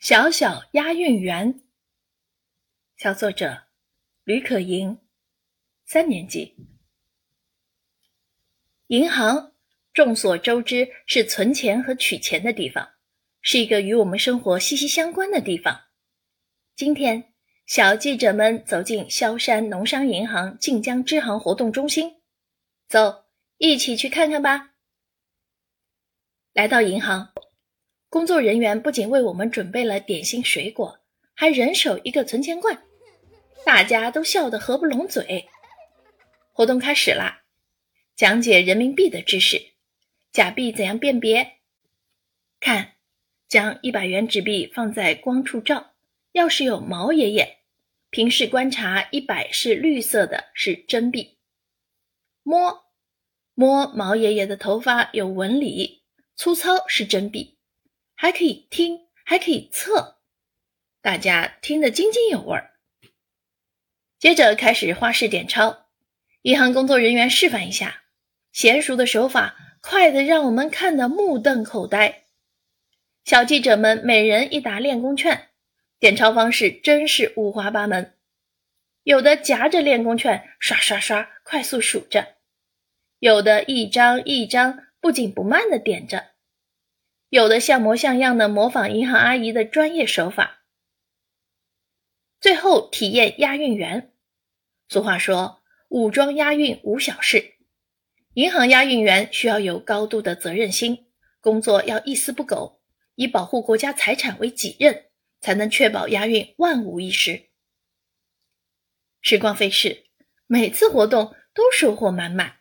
小小押运员，小作者吕可盈，三年级。银行众所周知是存钱和取钱的地方，是一个与我们生活息息相关的地方。今天，小记者们走进萧山农商银行晋江支行活动中心，走，一起去看看吧。来到银行。工作人员不仅为我们准备了点心、水果，还人手一个存钱罐，大家都笑得合不拢嘴。活动开始啦，讲解人民币的知识，假币怎样辨别？看，将一百元纸币放在光处照，要是有毛爷爷，平视观察，一百是绿色的，是真币。摸，摸毛爷爷的头发有纹理，粗糙是真币。还可以听，还可以测，大家听得津津有味儿。接着开始花式点钞，银行工作人员示范一下，娴熟的手法，快的让我们看得目瞪口呆。小记者们每人一沓练功券，点钞方式真是五花八门，有的夹着练功券刷刷刷快速数着，有的一张一张不紧不慢的点着。有的像模像样的模仿银行阿姨的专业手法，最后体验押运员。俗话说：“武装押运无小事。”银行押运员需要有高度的责任心，工作要一丝不苟，以保护国家财产为己任，才能确保押运万无一失。时光飞逝，每次活动都收获满满。